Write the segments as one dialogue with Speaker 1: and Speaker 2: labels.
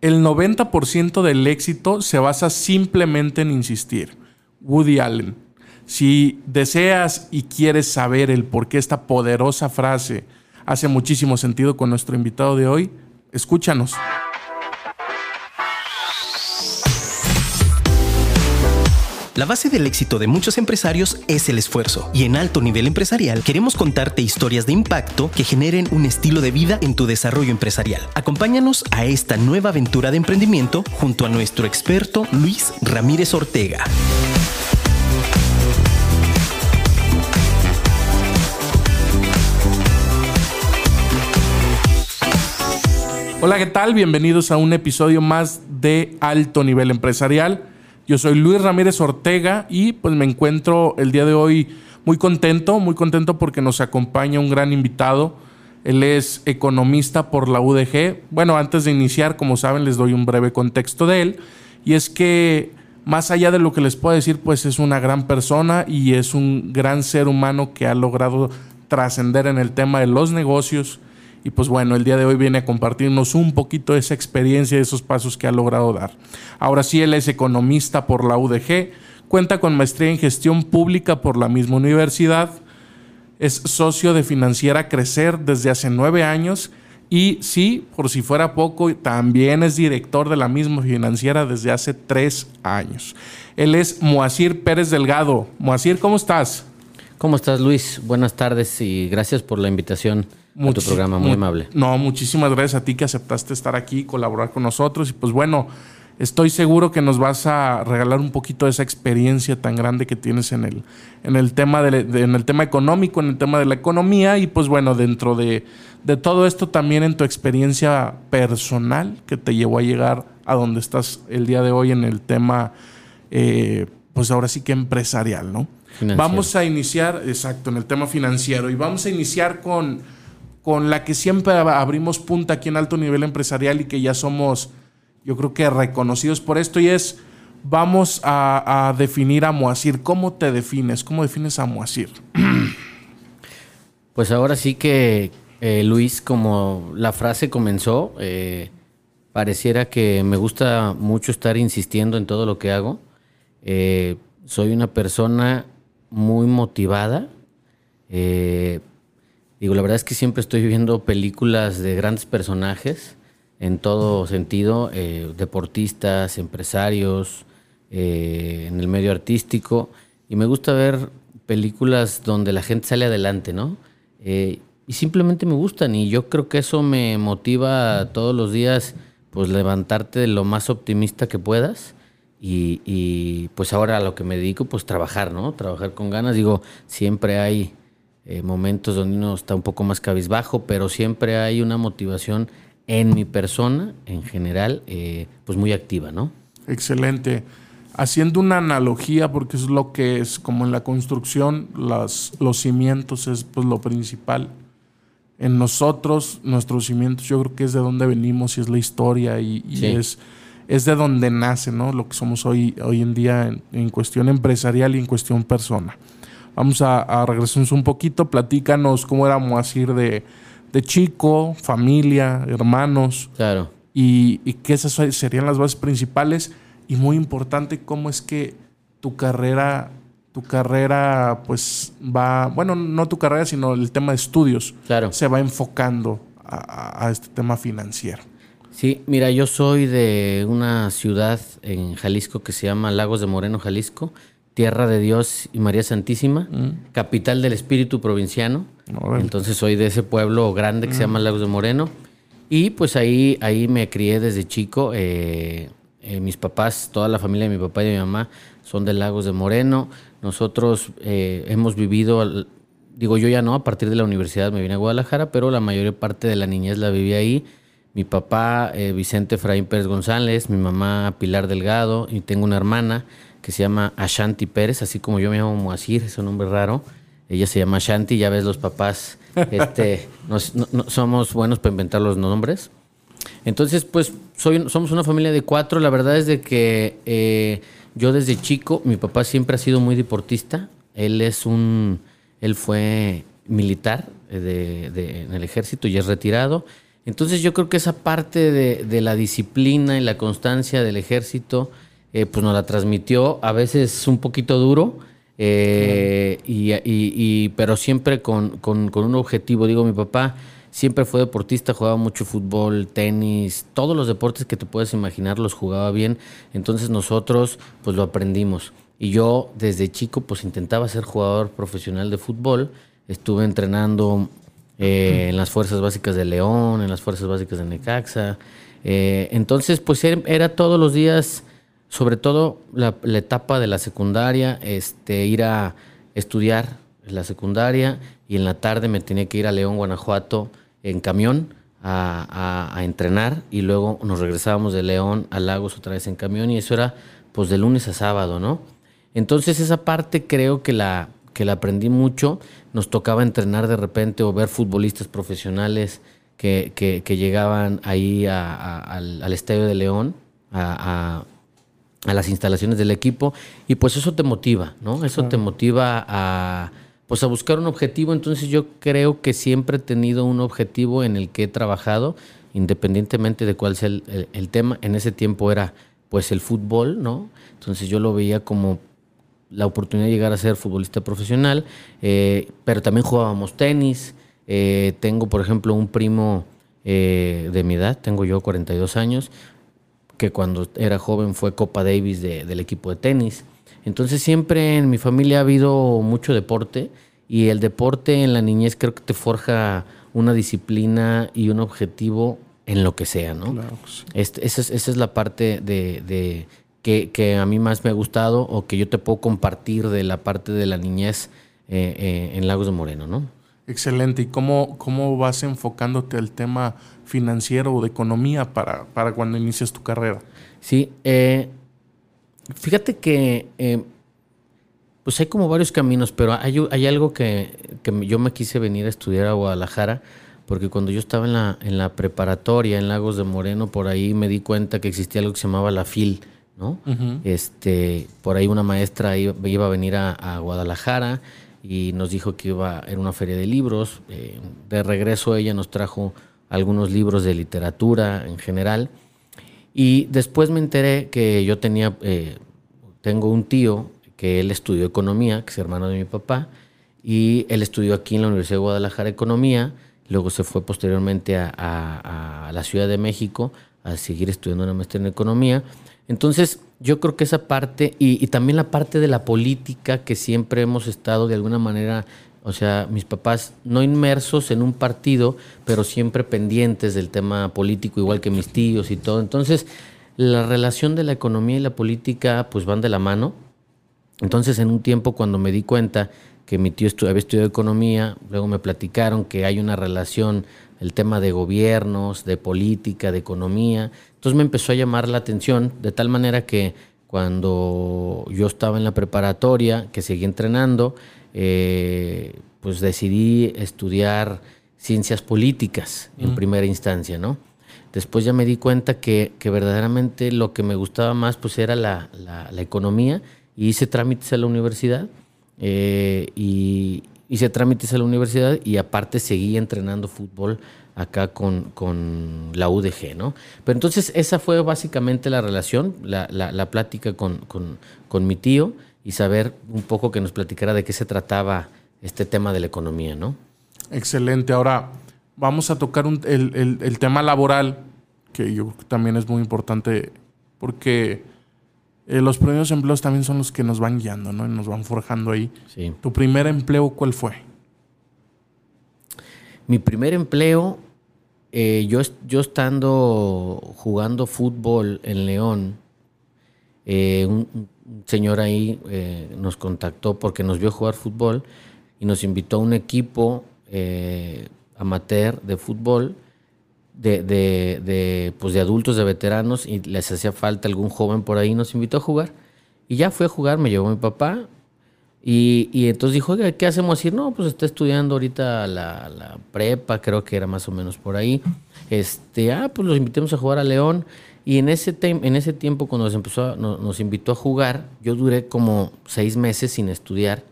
Speaker 1: El 90% del éxito se basa simplemente en insistir. Woody Allen. Si deseas y quieres saber el por qué esta poderosa frase hace muchísimo sentido con nuestro invitado de hoy, escúchanos.
Speaker 2: La base del éxito de muchos empresarios es el esfuerzo y en alto nivel empresarial queremos contarte historias de impacto que generen un estilo de vida en tu desarrollo empresarial. Acompáñanos a esta nueva aventura de emprendimiento junto a nuestro experto Luis Ramírez Ortega.
Speaker 1: Hola, ¿qué tal? Bienvenidos a un episodio más de Alto Nivel Empresarial. Yo soy Luis Ramírez Ortega y pues me encuentro el día de hoy muy contento, muy contento porque nos acompaña un gran invitado. Él es economista por la UDG. Bueno, antes de iniciar, como saben, les doy un breve contexto de él. Y es que más allá de lo que les puedo decir, pues es una gran persona y es un gran ser humano que ha logrado trascender en el tema de los negocios, y pues bueno, el día de hoy viene a compartirnos un poquito de esa experiencia y esos pasos que ha logrado dar. Ahora sí, él es economista por la UDG, cuenta con maestría en gestión pública por la misma universidad, es socio de Financiera Crecer desde hace nueve años y sí, por si fuera poco, también es director de la misma financiera desde hace tres años. Él es Moacir Pérez Delgado. Moacir, ¿cómo estás?
Speaker 3: ¿Cómo estás, Luis? Buenas tardes y gracias por la invitación a tu programa, muy amable.
Speaker 1: No, muchísimas gracias a ti que aceptaste estar aquí, colaborar con nosotros y pues bueno, estoy seguro que nos vas a regalar un poquito de esa experiencia tan grande que tienes en el, en el, tema, de, en el tema económico, en el tema de la economía y pues bueno, dentro de, todo esto también en tu experiencia personal que te llevó a llegar a donde estás el día de hoy en el tema, eh, pues ahora sí que empresarial, ¿no? Vamos a iniciar, exacto, en el tema financiero y vamos a iniciar con con la que siempre abrimos punta aquí en alto nivel empresarial y que ya somos, yo creo que reconocidos por esto, y es, vamos a, definir a Moasir. ¿Cómo te defines? ¿Cómo defines a Moasir?
Speaker 3: Pues ahora sí que, eh, Luis, como la frase comenzó, eh, pareciera que me gusta mucho estar insistiendo en todo lo que hago. Eh, soy una persona muy motivada. Digo, la verdad es que siempre estoy viendo películas de grandes personajes en todo sentido, eh, deportistas, empresarios, eh, en el medio artístico, y me gusta ver películas donde la gente sale adelante, ¿no? Eh, y simplemente me gustan, y yo creo que eso me motiva todos los días, pues levantarte lo más optimista que puedas. Y, y pues ahora a lo que me dedico, pues trabajar, ¿no? Trabajar con ganas. Digo, siempre hay eh, momentos donde uno está un poco más cabizbajo, pero siempre hay una motivación en mi persona, en general, eh, pues muy activa, ¿no?
Speaker 1: Excelente. Haciendo una analogía, porque es lo que es, como en la construcción, las, los cimientos es pues, lo principal. En nosotros, nuestros cimientos, yo creo que es de donde venimos y es la historia y, es, es de donde nace, ¿no? Lo que somos hoy, hoy en día en, en cuestión empresarial y en cuestión persona. Vamos a, regresarnos un poquito, platícanos cómo era Moacir de, de chico, familia, hermanos.
Speaker 3: Claro.
Speaker 1: Y, y que esas serían las bases principales. Y muy importante, cómo es que tu carrera, tu carrera, pues va, bueno, no tu carrera, sino el tema de estudios,
Speaker 3: claro.
Speaker 1: se va enfocando a, a este tema financiero.
Speaker 3: Sí, mira, yo soy de una ciudad en Jalisco que se llama Lagos de Moreno, Jalisco. Tierra de Dios y María Santísima, mm. capital del espíritu provinciano. Entonces soy de ese pueblo grande que se mm. llama Lagos de Moreno. Y pues ahí, ahí me crié desde chico. Eh, eh, mis papás, toda la familia de mi papá y de mi mamá son de Lagos de Moreno. Nosotros eh, hemos vivido, digo yo ya no, a partir de la universidad me vine a Guadalajara, pero la mayor parte de la niñez la viví ahí. Mi papá, Vicente Fraín Pérez González, mi mamá Pilar Delgado, y tengo una hermana que se llama Ashanti Pérez, así como yo me llamo Moacir, es un nombre raro. Ella se llama Ashanti, ya ves los papás, este, somos buenos para inventar los nombres. Entonces, pues soy, somos una familia de cuatro. La verdad es de que eh, yo desde chico, mi papá siempre ha sido muy deportista. Él es un, él fue militar eh, de, en el ejército y es retirado. Entonces yo creo que esa parte de, la disciplina y la constancia del ejército, eh, pues nos la transmitió a veces un poquito duro, eh, y, pero siempre con, con, un objetivo. Digo, mi papá siempre fue deportista, jugaba mucho fútbol, tenis, todos los deportes que te puedes imaginar los jugaba bien. Entonces nosotros pues lo aprendimos. Y yo desde chico pues intentaba ser jugador profesional de fútbol. Estuve entrenando eh, en las fuerzas básicas de León, en las fuerzas básicas de Necaxa. Eh, entonces pues era, todos los días, sobre todo la, etapa de la secundaria, este, ir a estudiar la secundaria y en la tarde me tenía que ir a León, Guanajuato en camión a, entrenar y luego nos regresábamos de León a Lagos otra vez en camión y eso era pues de lunes a sábado, ¿no? Entonces esa parte creo que la, que la aprendí mucho. Nos tocaba entrenar de repente o ver futbolistas profesionales que, que, llegaban ahí al, Estadio de León, a, las instalaciones del equipo y pues eso te motiva, ¿no? Eso te motiva a pues a buscar un objetivo. Entonces yo creo que siempre he tenido un objetivo en el que he trabajado, independientemente de cuál sea el, tema. En ese tiempo era pues el fútbol, ¿no? Entonces yo lo veía como la oportunidad de llegar a ser futbolista profesional, eh, pero también jugábamos tenis. Eh, tengo, por ejemplo, un primo eh, de mi edad, tengo yo 42 años, que cuando era joven fue Copa Davis del equipo de tenis. Entonces siempre en mi familia ha habido mucho deporte y el deporte en la niñez creo que te forja una disciplina y un objetivo en lo que sea, ¿no? Claro, este, esa, es, la parte de, que, a mí más me ha gustado o que yo te puedo compartir de la parte de la niñez eh, eh, en Lagos de Moreno, ¿no?
Speaker 1: Excelente. ¿Y cómo, cómo vas enfocándote al tema financiero o de economía para, para cuando inicias tu carrera?
Speaker 3: Sí, eh, Fíjate que eh, pues hay como varios caminos, pero hay, hay algo que, yo me quise venir a estudiar a Guadalajara, porque cuando yo estaba en la, en la preparatoria en Lagos de Moreno, por ahí me di cuenta que existía algo que se llamaba la FIL, ¿no? este, por ahí una maestra iba, a venir a, Guadalajara y nos dijo que iba era una feria de libros. Eh, de regreso ella nos trajo algunos libros de literatura en general y después me enteré que yo tenía, eh, tengo un tío que él estudió economía, que es hermano de mi papá, y él estudió aquí en la Universidad de Guadalajara economía, luego se fue posteriormente a, la Ciudad de México a seguir estudiando una maestría en economía. Entonces, yo creo que esa parte, y, y, también la parte de la política que siempre hemos estado de alguna manera o sea, mis papás no inmersos en un partido, pero siempre pendientes del tema político, igual que mis tíos y todo. Entonces, la relación de la economía y la política pues van de la mano. Entonces, en un tiempo cuando me di cuenta que mi tío había estudiado economía, luego me platicaron que hay una relación, el tema de gobiernos, de política, de economía. Entonces me empezó a llamar la atención, de tal manera que cuando yo estaba en la preparatoria, que seguí entrenando, eh, pues decidí estudiar ciencias políticas en primera instancia, ¿no? Después ya me di cuenta que, verdaderamente lo que me gustaba más pues era la, economía y hice trámites a la universidad eh, y hice trámites a la universidad y aparte seguí entrenando fútbol acá con, la UDG, ¿no? Pero entonces esa fue básicamente la relación, la, plática con, con mi tío y saber un poco que nos platicara de qué se trataba este tema de la economía, ¿no?
Speaker 1: Excelente. Ahora vamos a tocar el, tema laboral, que yo creo que también es muy importante porque eh, los primeros empleos también son los que nos van guiando, ¿no? Y nos van forjando ahí. Sí. ¿Tu primer empleo cuál fue?
Speaker 3: Mi primer empleo, eh, yo, yo estando jugando fútbol en León, eh, un, señor ahí eh, nos contactó porque nos vio jugar fútbol y nos invitó a un equipo eh, amateur de fútbol de, de, pues de adultos, de veteranos, y les hacía falta algún joven por ahí, nos invitó a jugar. Y ya fue a jugar, me llevó mi papá. Y, entonces dijo, oiga, ¿qué hacemos? Y no, pues está estudiando ahorita la, la, prepa, creo que era más o menos por ahí. Este, ah, pues los invitemos a jugar a León. Y en ese, en ese tiempo, cuando nos, empezó nos, invitó a jugar, yo duré como seis meses sin estudiar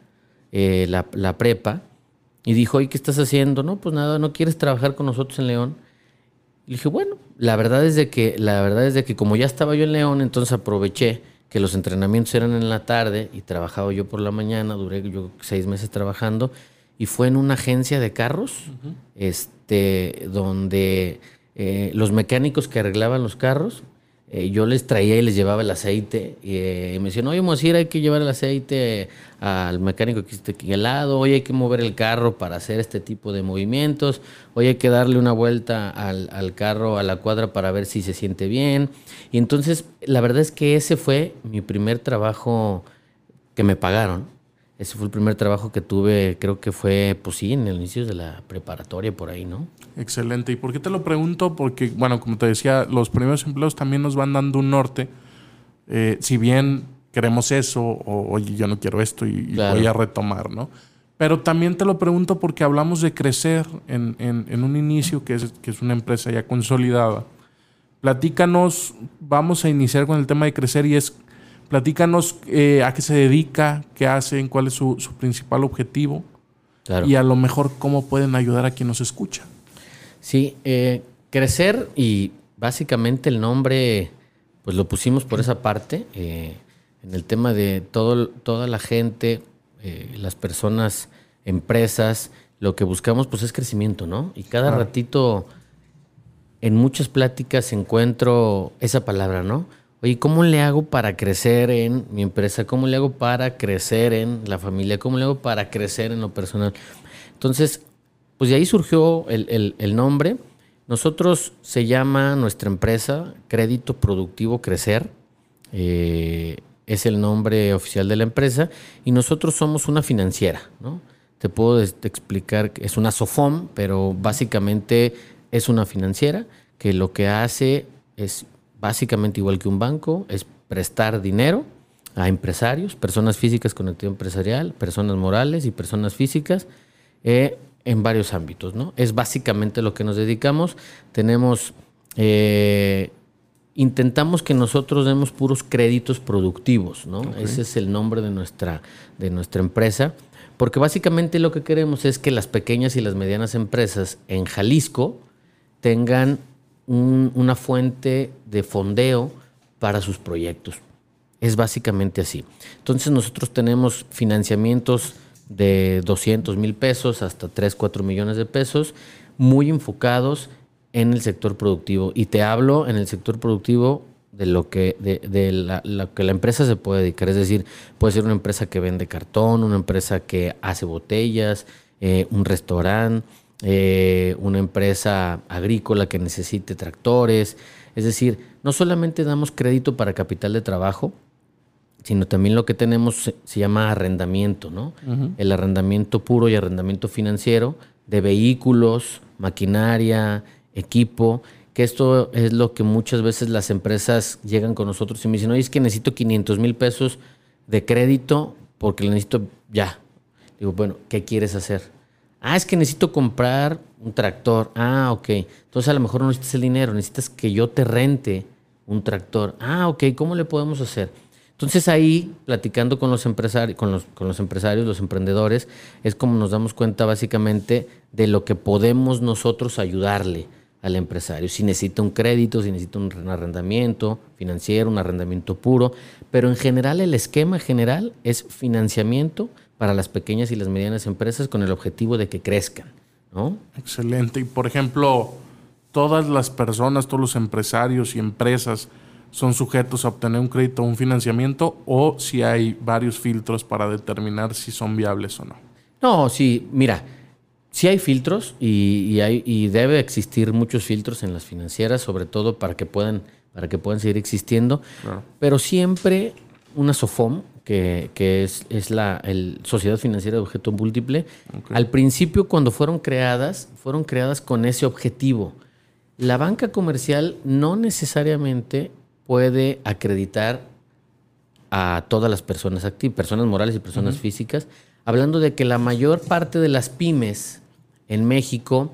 Speaker 3: eh, la, prepa. Y dijo, ¿y qué estás haciendo? No, pues nada, ¿no quieres trabajar con nosotros en León? Y dije, bueno, la verdad es de que, la verdad es de que como ya estaba yo en León, entonces aproveché que los entrenamientos eran en la tarde y trabajaba yo por la mañana, duré yo seis meses trabajando, y fue en una agencia de carros, este, donde eh, los mecánicos que arreglaban los carros eh, yo les traía y les llevaba el aceite. Y, eh, me decían, oye, Mosir, hay que llevar el aceite al mecánico que esté aquí al lado. Hoy hay que mover el carro para hacer este tipo de movimientos. Hoy hay que darle una vuelta al, carro, a la cuadra, para ver si se siente bien. Y entonces, la verdad es que ese fue mi primer trabajo que me pagaron. Ese fue el primer trabajo que tuve, creo que fue, pues sí, en el inicio de la preparatoria por ahí, ¿no?
Speaker 1: Excelente. ¿Y por qué te lo pregunto? Porque, bueno, como te decía, los primeros empleos también nos van dando un norte. Eh, si bien queremos eso, o oye, yo no quiero esto y, voy a retomar, ¿no? Pero también te lo pregunto porque hablamos de crecer en, en, un inicio que es, que es una empresa ya consolidada. Platícanos, vamos a iniciar con el tema de crecer y es Platícanos eh, a qué se dedica, qué hacen, cuál es su, principal objetivo y a lo mejor cómo pueden ayudar a quien nos escucha.
Speaker 3: Sí, eh, crecer y básicamente el nombre pues lo pusimos por esa parte, eh, en el tema de todo, toda la gente, las personas, empresas, lo que buscamos pues es crecimiento, ¿no? Y cada ratito en muchas pláticas encuentro esa palabra, ¿no? Oye, ¿cómo le hago para crecer en mi empresa? ¿Cómo le hago para crecer en la familia? ¿Cómo le hago para crecer en lo personal? Entonces, pues de ahí surgió el, nombre. Nosotros se llama nuestra empresa Crédito Productivo Crecer. Eh, es el nombre oficial de la empresa. Y nosotros somos una financiera, ¿no? Te puedo explicar es una SOFOM, pero básicamente es una financiera que lo que hace es básicamente igual que un banco, es prestar dinero a empresarios, personas físicas con actividad empresarial, personas morales y personas físicas eh, en varios ámbitos. ¿no? Es básicamente lo que nos dedicamos. Tenemos, eh, intentamos que nosotros demos puros créditos productivos. ¿no? Ese es el nombre de nuestra, de nuestra empresa. Porque básicamente lo que queremos es que las pequeñas y las medianas empresas en Jalisco tengan una fuente de fondeo para sus proyectos. Es básicamente así. Entonces nosotros tenemos financiamientos de 200 mil pesos hasta 3, 4 millones de pesos, muy enfocados en el sector productivo. Y te hablo en el sector productivo de lo que, de, la, que la empresa se puede dedicar. Es decir, puede ser una empresa que vende cartón, una empresa que hace botellas, eh, un restaurante eh, una empresa agrícola que necesite tractores. Es decir, no solamente damos crédito para capital de trabajo, sino también lo que tenemos se, llama arrendamiento, ¿no? El arrendamiento puro y arrendamiento financiero de vehículos, maquinaria, equipo, que esto es lo que muchas veces las empresas llegan con nosotros y me dicen, oye, es que necesito 500 mil pesos de crédito porque lo necesito ya. Digo, bueno, ¿qué quieres hacer? Ah, es que necesito comprar un tractor. Ah, ok. Entonces a lo mejor no necesitas el dinero, necesitas que yo te rente un tractor. Ah, ok, ¿cómo le podemos hacer? Entonces ahí, platicando con los empresarios, los, con los empresarios, los emprendedores, es como nos damos cuenta básicamente de lo que podemos nosotros ayudarle al empresario. Si necesita un crédito, si necesita un arrendamiento financiero, un arrendamiento puro, pero en general el esquema general es financiamiento para las pequeñas y las medianas empresas con el objetivo de que crezcan. ¿no?
Speaker 1: Excelente. Y por ejemplo, todas las personas, todos los empresarios y empresas son sujetos a obtener un crédito o un financiamiento o si hay varios filtros para determinar si son viables o no.
Speaker 3: No, sí, mira, sí hay filtros y, hay, y debe existir muchos filtros en las financieras, sobre todo para que puedan, para que puedan seguir existiendo, pero siempre una SOFOM que, es, la Sociedad Financiera de Objeto Múltiple. Al principio, cuando fueron creadas, fueron creadas con ese objetivo. La banca comercial no necesariamente puede acreditar a todas las personas activas, personas morales y personas físicas, hablando de que la mayor parte de las pymes en México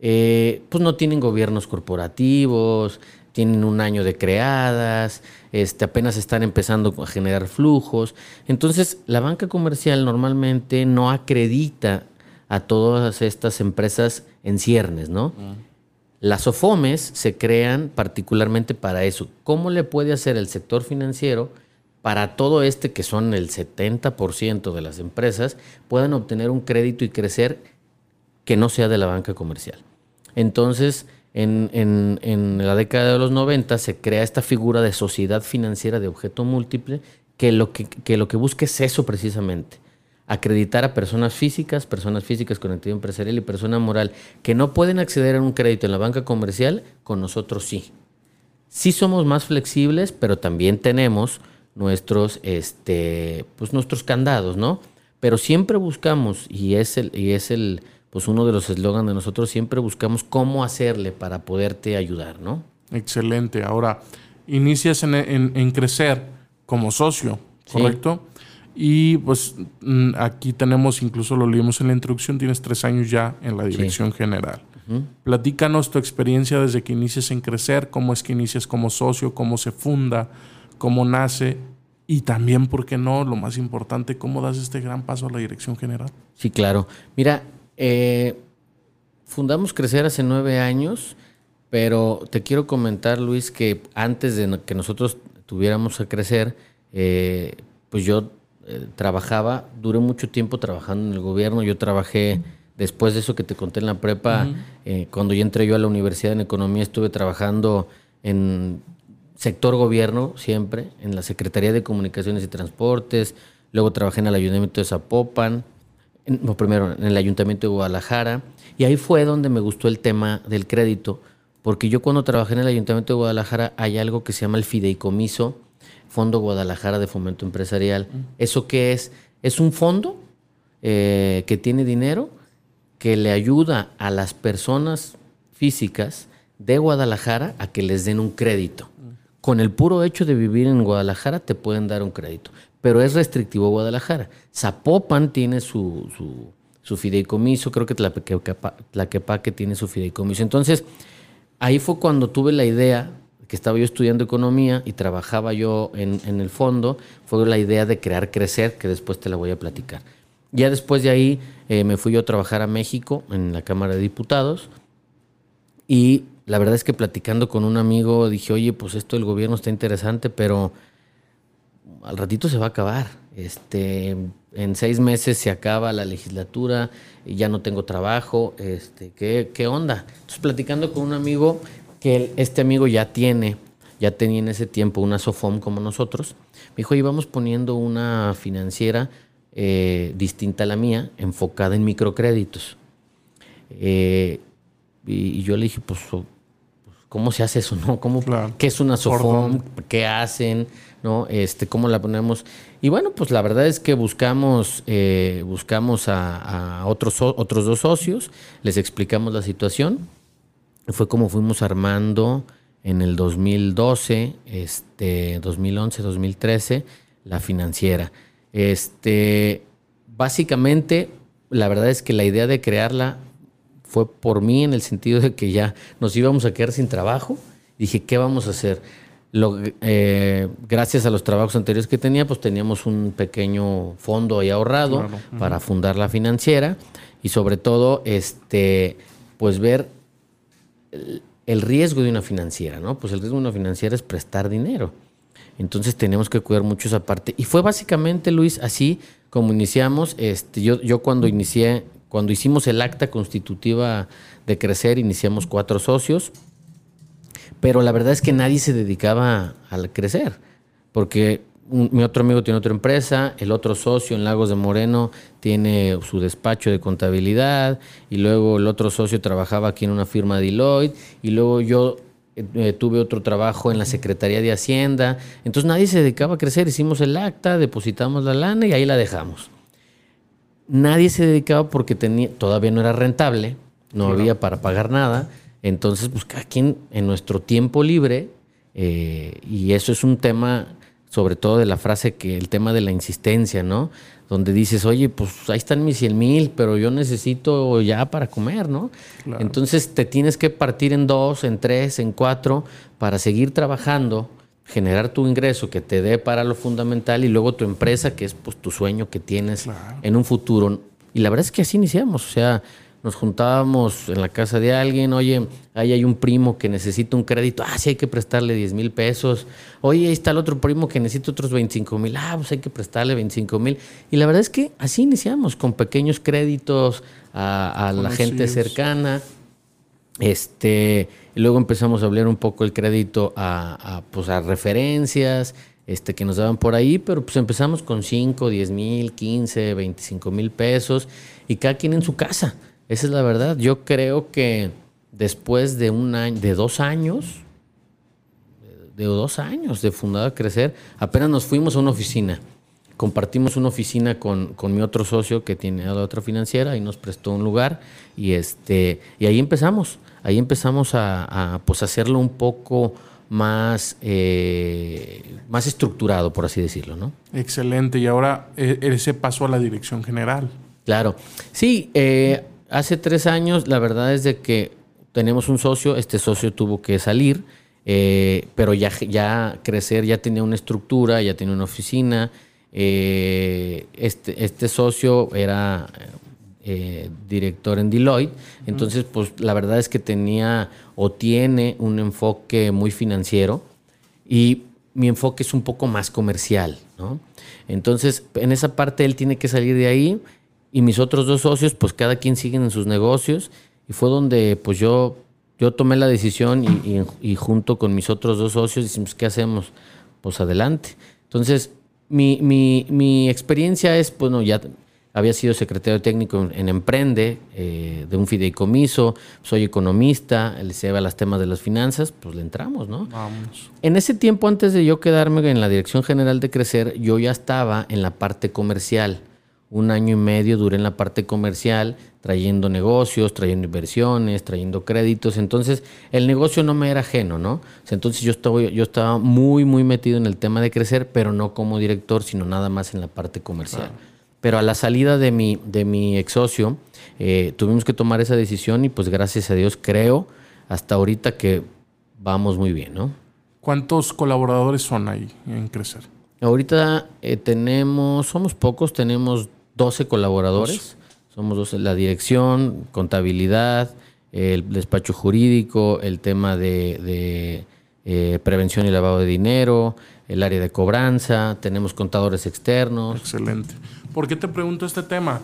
Speaker 3: eh, pues no tienen gobiernos corporativos, tienen un año de creadas, este, apenas están empezando a generar flujos. Entonces, la banca comercial normalmente no acredita a todas estas empresas en ciernes, ¿no? Las OFOMES se crean particularmente para eso. ¿Cómo le puede hacer el sector financiero para todo este, que son el 70% de las empresas, puedan obtener un crédito y crecer que no sea de la banca comercial? Entonces, en, la década de los 90 se crea esta figura de sociedad financiera de objeto múltiple que lo que, que lo que busca es eso precisamente acreditar a personas físicas, personas físicas con actividad empresarial y persona moral que no pueden acceder a un crédito en la banca comercial, con nosotros sí. Sí somos más flexibles, pero también tenemos nuestros, este, pues nuestros candados, ¿no? Pero siempre buscamos, y es el, y es el, pues uno de los eslogans de nosotros, siempre buscamos cómo hacerle para poderte ayudar, ¿no?
Speaker 1: Excelente. Ahora, inicias en, crecer como socio, ¿correcto? Y pues mm, aquí tenemos, incluso lo leímos en la introducción, tienes tres años ya en la dirección general. Platícanos tu experiencia desde que inicias en crecer, cómo es que inicias como socio, cómo se funda, cómo nace y también, ¿por qué no? Lo más importante, ¿cómo das este gran paso a la dirección general?
Speaker 3: Sí, claro. Mira, eh, fundamos Crecer hace nueve años, pero te quiero comentar, Luis, que antes de que nosotros tuviéramos a crecer, eh, pues yo eh, trabajaba, duré mucho tiempo trabajando en el gobierno. Yo trabajé, después de eso que te conté en la prepa, cuando ya entré yo a la universidad en economía, estuve trabajando en sector gobierno siempre, en la Secretaría de Comunicaciones y Transportes, luego trabajé en el Ayuntamiento de Zapopan, no, primero en el Ayuntamiento de Guadalajara, y ahí fue donde me gustó el tema del crédito, porque yo cuando trabajé en el Ayuntamiento de Guadalajara hay algo que se llama el fideicomiso, Fondo Guadalajara de Fomento Empresarial. ¿Eso qué es? Es un fondo eh, que tiene dinero que le ayuda a las personas físicas de Guadalajara a que les den un crédito. Con el puro hecho de vivir en Guadalajara te pueden dar un crédito, pero es restrictivo Guadalajara. Zapopan tiene su, su, fideicomiso, creo que Tlaquepaque tiene su fideicomiso. Entonces, ahí fue cuando tuve la idea que estaba yo estudiando economía y trabajaba yo en, el fondo, fue la idea de crear Crecer, que después te la voy a platicar. Ya después de ahí eh, me fui yo a trabajar a México en la Cámara de Diputados y la verdad es que platicando con un amigo dije, oye, pues esto del gobierno está interesante, pero al ratito se va a acabar. Este, en seis meses se acaba la legislatura y ya no tengo trabajo. Este, ¿qué, ¿Qué onda? Entonces, platicando con un amigo, que este amigo ya tiene, ya tenía en ese tiempo una SOFOM como nosotros. Me dijo, íbamos poniendo una financiera eh, distinta a la mía, enfocada en microcréditos. Eh, y, yo le dije, pues, ¿cómo se hace eso? No? ¿Cómo, ¿Qué es una SOFOM? ¿Qué hacen? ¿No? Este, ¿Cómo la ponemos? Y bueno, pues la verdad es que buscamos, eh, buscamos a, a, otros, otros dos socios, les explicamos la situación fue como fuimos armando en el 2012, este, 2011, 2013, la financiera. Este, básicamente, la verdad es que la idea de crearla fue por mí en el sentido de que ya nos íbamos a quedar sin trabajo. Dije, ¿qué vamos a hacer? Eh, gracias a los trabajos anteriores que tenía, pues teníamos un pequeño fondo ahí ahorrado para fundar la financiera y sobre todo, este, pues ver el riesgo de una financiera, ¿no? Pues el riesgo de una financiera es prestar dinero. Entonces tenemos que cuidar mucho esa parte. Y fue básicamente, Luis, así como iniciamos. Este, yo, yo cuando inicié, cuando hicimos el acta constitutiva de crecer, iniciamos cuatro socios. Pero la verdad es que nadie se dedicaba a crecer. Porque mi otro amigo tiene otra empresa, el otro socio en Lagos de Moreno tiene su despacho de contabilidad y luego el otro socio trabajaba aquí en una firma de Deloitte y luego yo eh, tuve otro trabajo en la Secretaría de Hacienda. Entonces nadie se dedicaba a crecer, hicimos el acta, depositamos la lana y ahí la dejamos. Nadie se dedicaba porque tenía, todavía no era rentable, no había para pagar nada. Entonces, pues aquí en, nuestro tiempo libre, eh, y eso es un tema sobre todo de la frase que el tema de la insistencia, ¿no? Donde dices, oye, pues ahí están mis 100 mil, pero yo necesito ya para comer, ¿no? Entonces te tienes que partir en dos, en tres, en cuatro, para seguir trabajando, generar tu ingreso que te dé para lo fundamental y luego tu empresa, que es pues tu sueño que tienes en un futuro. Y la verdad es que así iniciamos, o sea, nos juntábamos en la casa de alguien, oye, ahí hay un primo que necesita un crédito, ah, sí hay que prestarle 10 mil pesos, oye, ahí está el otro primo que necesita otros 25 mil, ah, pues hay que prestarle 25 mil. Y la verdad es que así iniciamos, con pequeños créditos a, la gente cercana. Este, y luego empezamos a hablar un poco el crédito a, pues a referencias este, que nos daban por ahí, pero pues empezamos con 5, 10 mil, 15, 25 mil pesos y cada quien en su casa. Esa es la verdad. Yo creo que después de un año, de dos años, de dos años de fundado a crecer, apenas nos fuimos a una oficina. Compartimos una oficina con, mi otro socio que tiene la otra financiera y nos prestó un lugar y este y ahí empezamos. Ahí empezamos a, pues hacerlo un poco más, eh, más estructurado, por así decirlo, ¿no?
Speaker 1: Excelente. Y ahora e, ese paso a la dirección general.
Speaker 3: Claro. Sí, eh, hace tres años, la verdad es de que tenemos un socio, este socio tuvo que salir, eh, pero ya, ya crecer, ya tenía una estructura, ya tenía una oficina. Eh, este, este socio era eh, director en Deloitte, entonces pues la verdad es que tenía o tiene un enfoque muy financiero y mi enfoque es un poco más comercial, ¿no? Entonces, en esa parte él tiene que salir de ahí y mis otros dos socios, pues cada quien siguen en sus negocios. Y fue donde pues yo, yo tomé la decisión y, junto con mis otros dos socios decimos, ¿qué hacemos? Pues adelante. Entonces, mi, mi, mi experiencia es, bueno, ya había sido secretario técnico en, Emprende, eh, de un fideicomiso, soy economista, él se lleva los temas de las finanzas, pues le entramos, ¿no? Vamos. En ese tiempo, antes de yo quedarme en la Dirección General de Crecer, yo ya estaba en la parte comercial un año y medio duré en la parte comercial, trayendo negocios, trayendo inversiones, trayendo créditos. Entonces, el negocio no me era ajeno, ¿no? Entonces, yo estaba, yo estaba muy, muy metido en el tema de crecer, pero no como director, sino nada más en la parte comercial. Pero a la salida de mi, de mi ex socio, eh, tuvimos que tomar esa decisión y, pues, gracias a Dios, creo hasta ahorita que vamos muy bien, ¿no?
Speaker 1: ¿Cuántos colaboradores son ahí en Crecer?
Speaker 3: Ahorita eh, tenemos, somos pocos, tenemos 12 colaboradores. Somos 12, la dirección, contabilidad, el despacho jurídico, el tema de, eh, prevención y lavado de dinero, el área de cobranza, tenemos contadores externos.
Speaker 1: Excelente. ¿Por qué te pregunto este tema?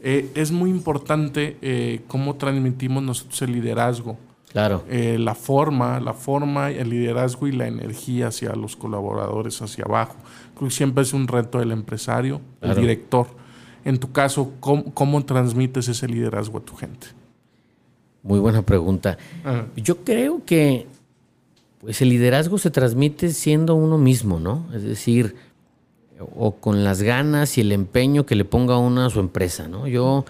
Speaker 1: Eh, es muy importante eh, cómo transmitimos nosotros el liderazgo.
Speaker 3: Claro.
Speaker 1: la forma, la forma, el liderazgo y la energía hacia los colaboradores, hacia abajo. Creo que siempre es un reto del empresario, el director en tu caso, ¿cómo, transmites ese liderazgo a tu gente?
Speaker 3: Muy buena pregunta. Yo creo que pues el liderazgo se transmite siendo uno mismo, ¿no? Es decir, o con las ganas y el empeño que le ponga uno a su empresa, ¿no? Yo,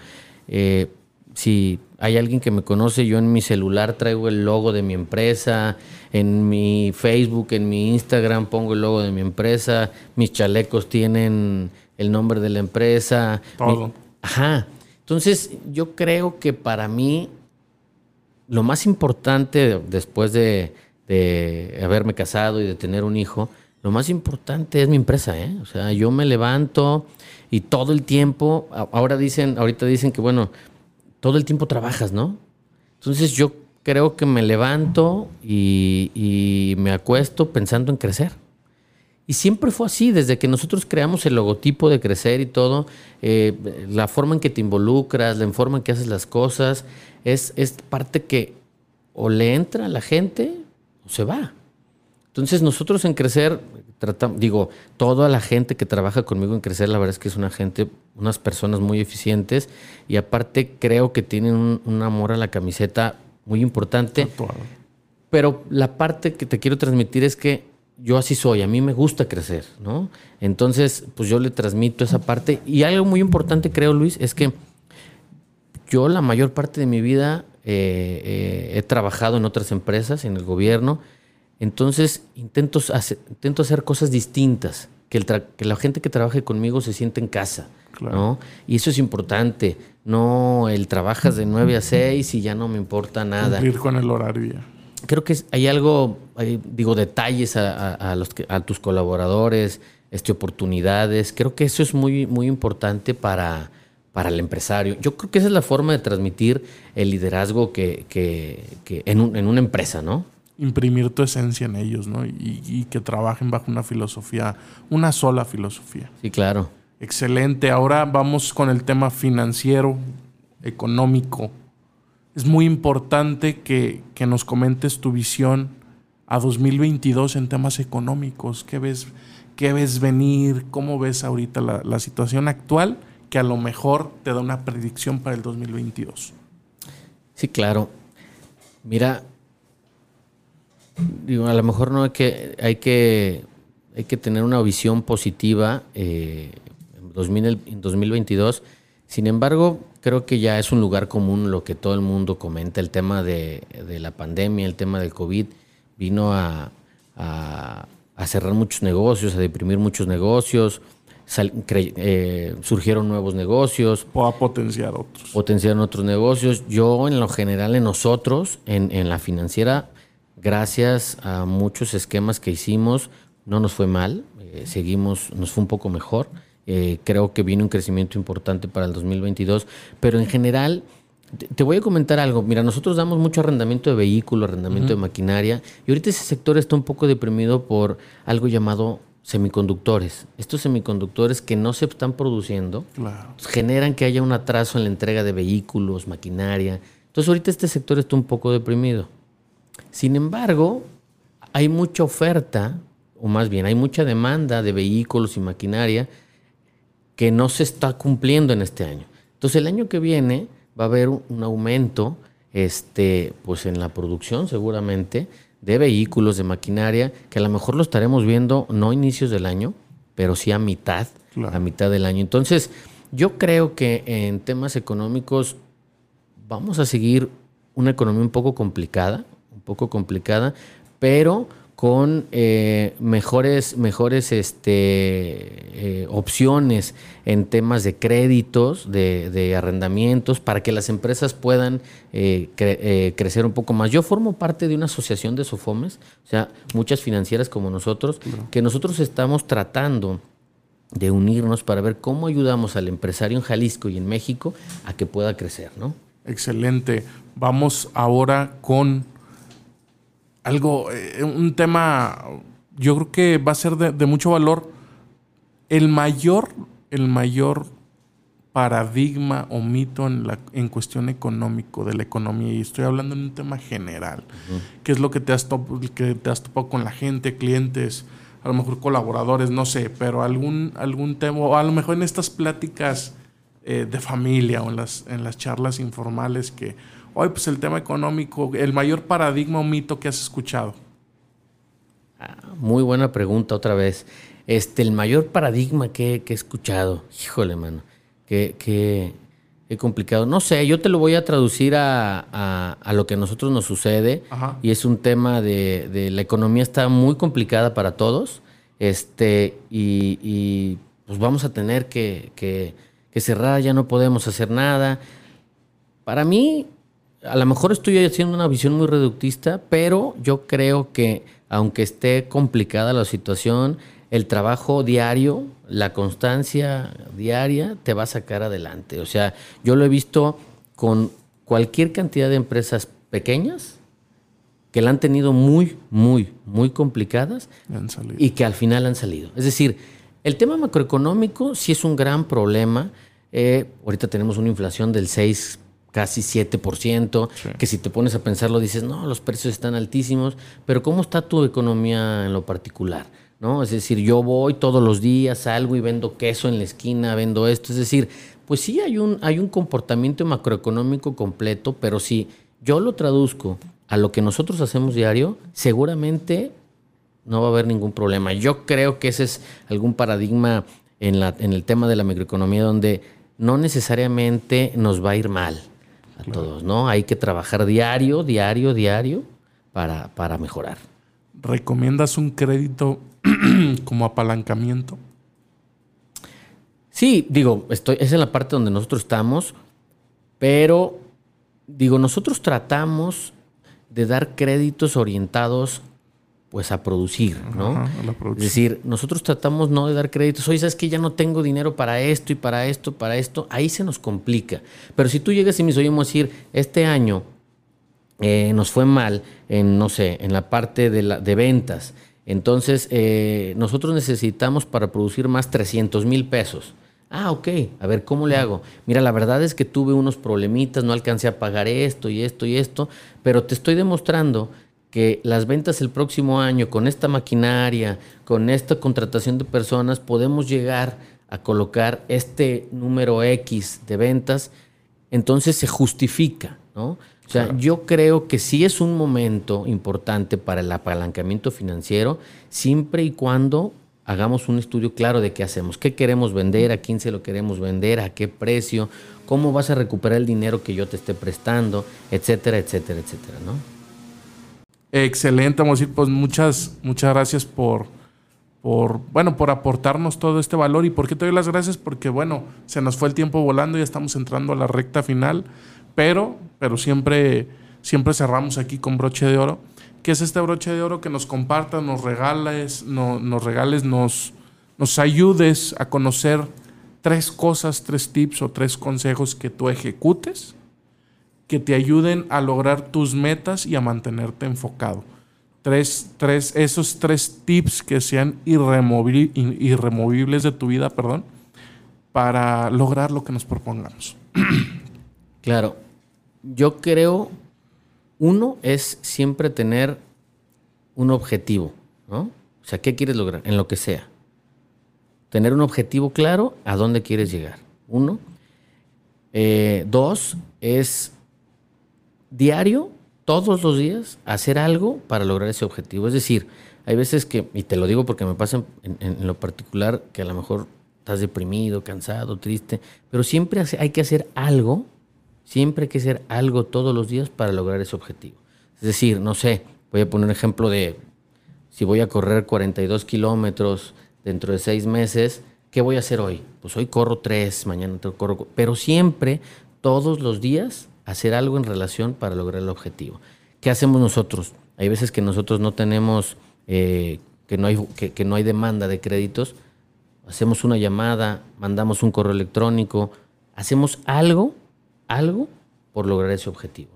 Speaker 3: eh, si hay alguien que me conoce, yo en mi celular traigo el logo de mi empresa, en mi Facebook, en mi Instagram pongo el logo de mi empresa, mis chalecos tienen el nombre de la empresa.
Speaker 1: Todo.
Speaker 3: ajá. Entonces, yo creo que para mí lo más importante después de, haberme casado y de tener un hijo, lo más importante es mi empresa, ¿eh? O sea, yo me levanto y todo el tiempo, ahora dicen, ahorita dicen que bueno, todo el tiempo trabajas, ¿no? Entonces yo creo que me levanto y, y me acuesto pensando en crecer. Y siempre fue así, desde que nosotros creamos el logotipo de crecer y todo, eh, la forma en que te involucras, la forma en que haces las cosas, es, es parte que o le entra a la gente o se va. Entonces nosotros en crecer, tratamos, digo, toda la gente que trabaja conmigo en crecer, la verdad es que es una gente, unas personas muy eficientes y aparte creo que tienen un, amor a la camiseta muy importante. Pero la parte que te quiero transmitir es que yo así soy, a mí me gusta crecer, ¿no? Entonces, pues yo le transmito esa parte. Y algo muy importante, creo, Luis, es que yo la mayor parte de mi vida eh, eh, he trabajado en otras empresas, en el gobierno. Entonces, intento hacer, intento hacer cosas distintas, que, que la gente que trabaje conmigo se siente en casa, ¿no? Y eso es importante. No el trabajas de 9 a 6 y ya no me importa nada.
Speaker 1: Cumplir con el horario
Speaker 3: creo que hay algo, digo, detalles a, los a tus colaboradores, este, oportunidades. Creo que eso es muy, muy importante para, para el empresario. Yo creo que esa es la forma de transmitir el liderazgo que, en, una empresa, ¿no?
Speaker 1: Imprimir tu esencia en ellos, ¿no? Y, y, que trabajen bajo una filosofía, una sola filosofía.
Speaker 3: Sí, claro.
Speaker 1: Excelente. Ahora vamos con el tema financiero, económico. Es muy importante que, nos comentes tu visión a 2022 en temas económicos. ¿Qué ves, qué ves venir? ¿Cómo ves ahorita la, situación actual que a lo mejor te da una predicción para el 2022?
Speaker 3: Sí, claro. Mira, digo, a lo mejor no hay que, hay que, hay que tener una visión positiva eh, en 2022. Sin embargo, creo que ya es un lugar común lo que todo el mundo comenta, el tema de, la pandemia, el tema del COVID, vino a, cerrar muchos negocios, a deprimir muchos negocios, eh, surgieron nuevos negocios.
Speaker 1: O a potenciar otros.
Speaker 3: Potenciaron otros negocios. Yo, en lo general, en nosotros, en, la financiera, gracias a muchos esquemas que hicimos, no nos fue mal, eh, seguimos, nos fue un poco mejor. Eh, creo que viene un crecimiento importante para el 2022, pero en general... Te voy a comentar algo. Mira, nosotros damos mucho arrendamiento de vehículos, arrendamiento de maquinaria, y ahorita ese sector está un poco deprimido por algo llamado semiconductores. Estos semiconductores que no se están produciendo generan que haya un atraso en la entrega de vehículos, maquinaria. Entonces ahorita este sector está un poco deprimido. Sin embargo, hay mucha oferta, o más bien hay mucha demanda de vehículos y maquinaria que no se está cumpliendo en este año. Entonces el año que viene va a haber un aumento este, pues en la producción seguramente de vehículos, de maquinaria, que a lo mejor lo estaremos viendo no a inicios del año, pero sí a mitad, a mitad del año. Entonces, yo creo que en temas económicos vamos a seguir una economía un poco complicada, un poco complicada, pero con eh, mejores, mejores este, eh, opciones en temas de créditos, de, arrendamientos, para que las empresas puedan eh, crecer un poco más. Yo formo parte de una asociación de SOFOMES, o sea, muchas financieras como nosotros, que nosotros estamos tratando de unirnos para ver cómo ayudamos al empresario en Jalisco y en México a que pueda crecer, ¿no?
Speaker 1: Excelente. Vamos ahora con algo, eh, un tema, yo creo que va a ser de, mucho valor. El mayor, el mayor paradigma o mito en, la, en cuestión económico de la economía, y estoy hablando en un tema general, que es lo que te, has que te has topado con la gente, clientes, a lo mejor colaboradores, no sé, pero algún, algún tema, o a lo mejor en estas pláticas eh, de familia o en las, en las charlas informales que Hoy, pues el tema económico, el mayor paradigma o mito que has escuchado.
Speaker 3: Ah, muy buena pregunta otra vez. Este, el mayor paradigma que, he escuchado. Híjole, mano. Qué, complicado. No sé, yo te lo voy a traducir a, lo que a nosotros nos sucede. Y es un tema de, la economía está muy complicada para todos. Este, y, pues vamos a tener que, que cerrar, ya no podemos hacer nada. Para mí, a lo mejor estoy haciendo una visión muy reductista, pero yo creo que aunque esté complicada la situación, el trabajo diario, la constancia diaria te va a sacar adelante. O sea, yo lo he visto con cualquier cantidad de empresas pequeñas que la han tenido muy, muy, muy complicadas y que al final han salido. Es decir, el tema macroeconómico sí es un gran problema. Eh, ahorita tenemos una inflación del 6% casi 7%, que si te pones a pensarlo dices, no, los precios están altísimos, pero ¿cómo está tu economía en lo particular? ¿No? Es decir, yo voy todos los días, salgo y vendo queso en la esquina, vendo esto, es decir, pues sí hay un, hay un comportamiento macroeconómico completo, pero si yo lo traduzco a lo que nosotros hacemos diario, seguramente no va a haber ningún problema. Yo creo que ese es algún paradigma en, la, en el tema de la macroeconomía donde no necesariamente nos va a ir mal a todos, ¿no? Hay que trabajar diario, diario, diario para, para mejorar.
Speaker 1: ¿Recomiendas un crédito como apalancamiento?
Speaker 3: Sí, digo, estoy, es en la parte donde nosotros estamos, pero digo, nosotros tratamos de dar créditos orientados pues a producir, ¿no? es decir, nosotros tratamos no de dar créditos, oye, sabes que ya no tengo dinero para esto y para esto, para esto, ahí se nos complica. Pero si tú llegas y me oímos decir, este año eh, nos fue mal en, no sé, en la parte de, la, de ventas, entonces eh, nosotros necesitamos para producir más 300 mil pesos. Ah, ok, a ver, ¿cómo le hago? Mira, la verdad es que tuve unos problemitas, no alcancé a pagar esto y esto y esto, pero te estoy demostrando que las ventas el próximo año con esta maquinaria, con esta contratación de personas, podemos llegar a colocar este número X de ventas, entonces se justifica, ¿no? O sea, yo creo que sí es un momento importante para el apalancamiento financiero, siempre y cuando hagamos un estudio claro de qué hacemos, qué queremos vender, a quién se lo queremos vender, a qué precio, cómo vas a recuperar el dinero que yo te esté prestando, etcétera, etcétera, etcétera, ¿no?
Speaker 1: Excelente, vamos a decir, pues muchas, muchas gracias por, por, bueno, por aportarnos todo este valor. ¿Y por qué te doy las gracias? Porque, bueno, se nos fue el tiempo volando, ya estamos entrando a la recta final, pero, pero siempre, siempre cerramos aquí con broche de oro. ¿Qué es este broche de oro? Que nos compartas, nos regales, no, nos regales, nos, nos ayudes a conocer tres cosas, tres tips o tres consejos que tú ejecutes que te ayuden a lograr tus metas y a mantenerte enfocado. Tres, tres, esos tres tips que sean irremovibles de tu vida, perdón, para lograr lo que nos propongamos.
Speaker 3: Claro, yo creo, uno es siempre tener un objetivo, ¿no? O sea, ¿qué quieres lograr? En lo que sea. Tener un objetivo claro a dónde quieres llegar. Uno. Eh, dos es diario, todos los días, hacer algo para lograr ese objetivo. Es decir, hay veces que, y te lo digo porque me pasa en, lo particular, que a lo mejor estás deprimido, cansado, triste, pero siempre hay que hacer algo, siempre hay que hacer algo todos los días para lograr ese objetivo. Es decir, no sé, voy a poner un ejemplo de si voy a correr 42 kilómetros dentro de seis meses, ¿qué voy a hacer hoy? Pues hoy corro tres, mañana corro, pero siempre, todos los días, hacer algo en relación para lograr el objetivo. ¿Qué hacemos nosotros? Hay veces que nosotros no tenemos, eh, que, no hay, que, no hay demanda de créditos, hacemos una llamada, mandamos un correo electrónico, hacemos algo, algo por lograr ese objetivo.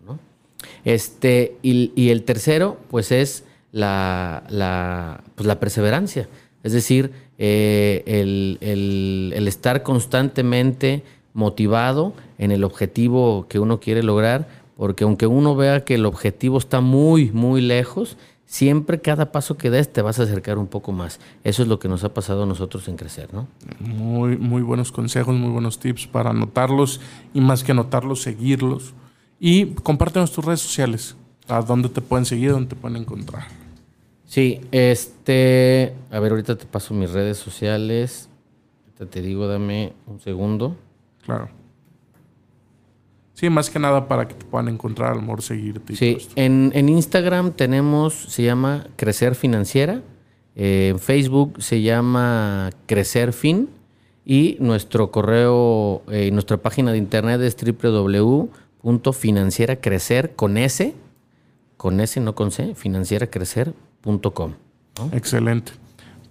Speaker 3: Este, y, el tercero, pues es la, la, pues la perseverancia. Es decir, eh, el, el, estar constantemente motivado en el objetivo que uno quiere lograr, porque aunque uno vea que el objetivo está muy, muy lejos, siempre cada paso que des te vas a acercar un poco más. Eso es lo que nos ha pasado a nosotros en crecer, ¿no?
Speaker 1: Muy, muy buenos consejos, muy buenos tips para anotarlos y más que anotarlos, seguirlos. Y compártenos tus redes sociales, a dónde te pueden seguir, dónde te pueden encontrar.
Speaker 3: Sí, este, a ver, ahorita te paso mis redes sociales. te digo, dame un segundo.
Speaker 1: Claro. Sí, más que nada para que te puedan encontrar, al mejor seguirte.
Speaker 3: sí, en, Instagram tenemos, se llama Crecer Financiera. Eh, en Facebook se llama Crecer Fin. Y nuestro correo, eh, nuestra página de internet es www.financieracrecer con S, con S, no con C, financieracrecer.com.
Speaker 1: Excelente.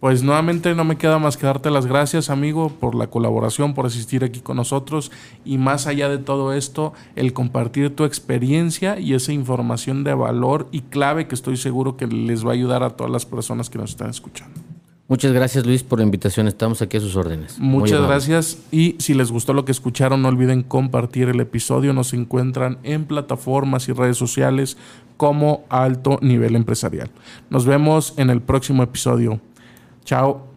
Speaker 1: Pues nuevamente no me queda más que darte las gracias, amigo, por la colaboración, por asistir aquí con nosotros y más allá de todo esto, el compartir tu experiencia y esa información de valor y clave que estoy seguro que les va a ayudar a todas las personas que nos están escuchando.
Speaker 3: Muchas gracias Luis por la invitación, estamos aquí a sus órdenes.
Speaker 1: Muchas gracias y si les gustó lo que escucharon no olviden compartir el episodio, nos encuentran en plataformas y redes sociales como Alto Nivel Empresarial. Nos vemos en el próximo episodio. Ciao.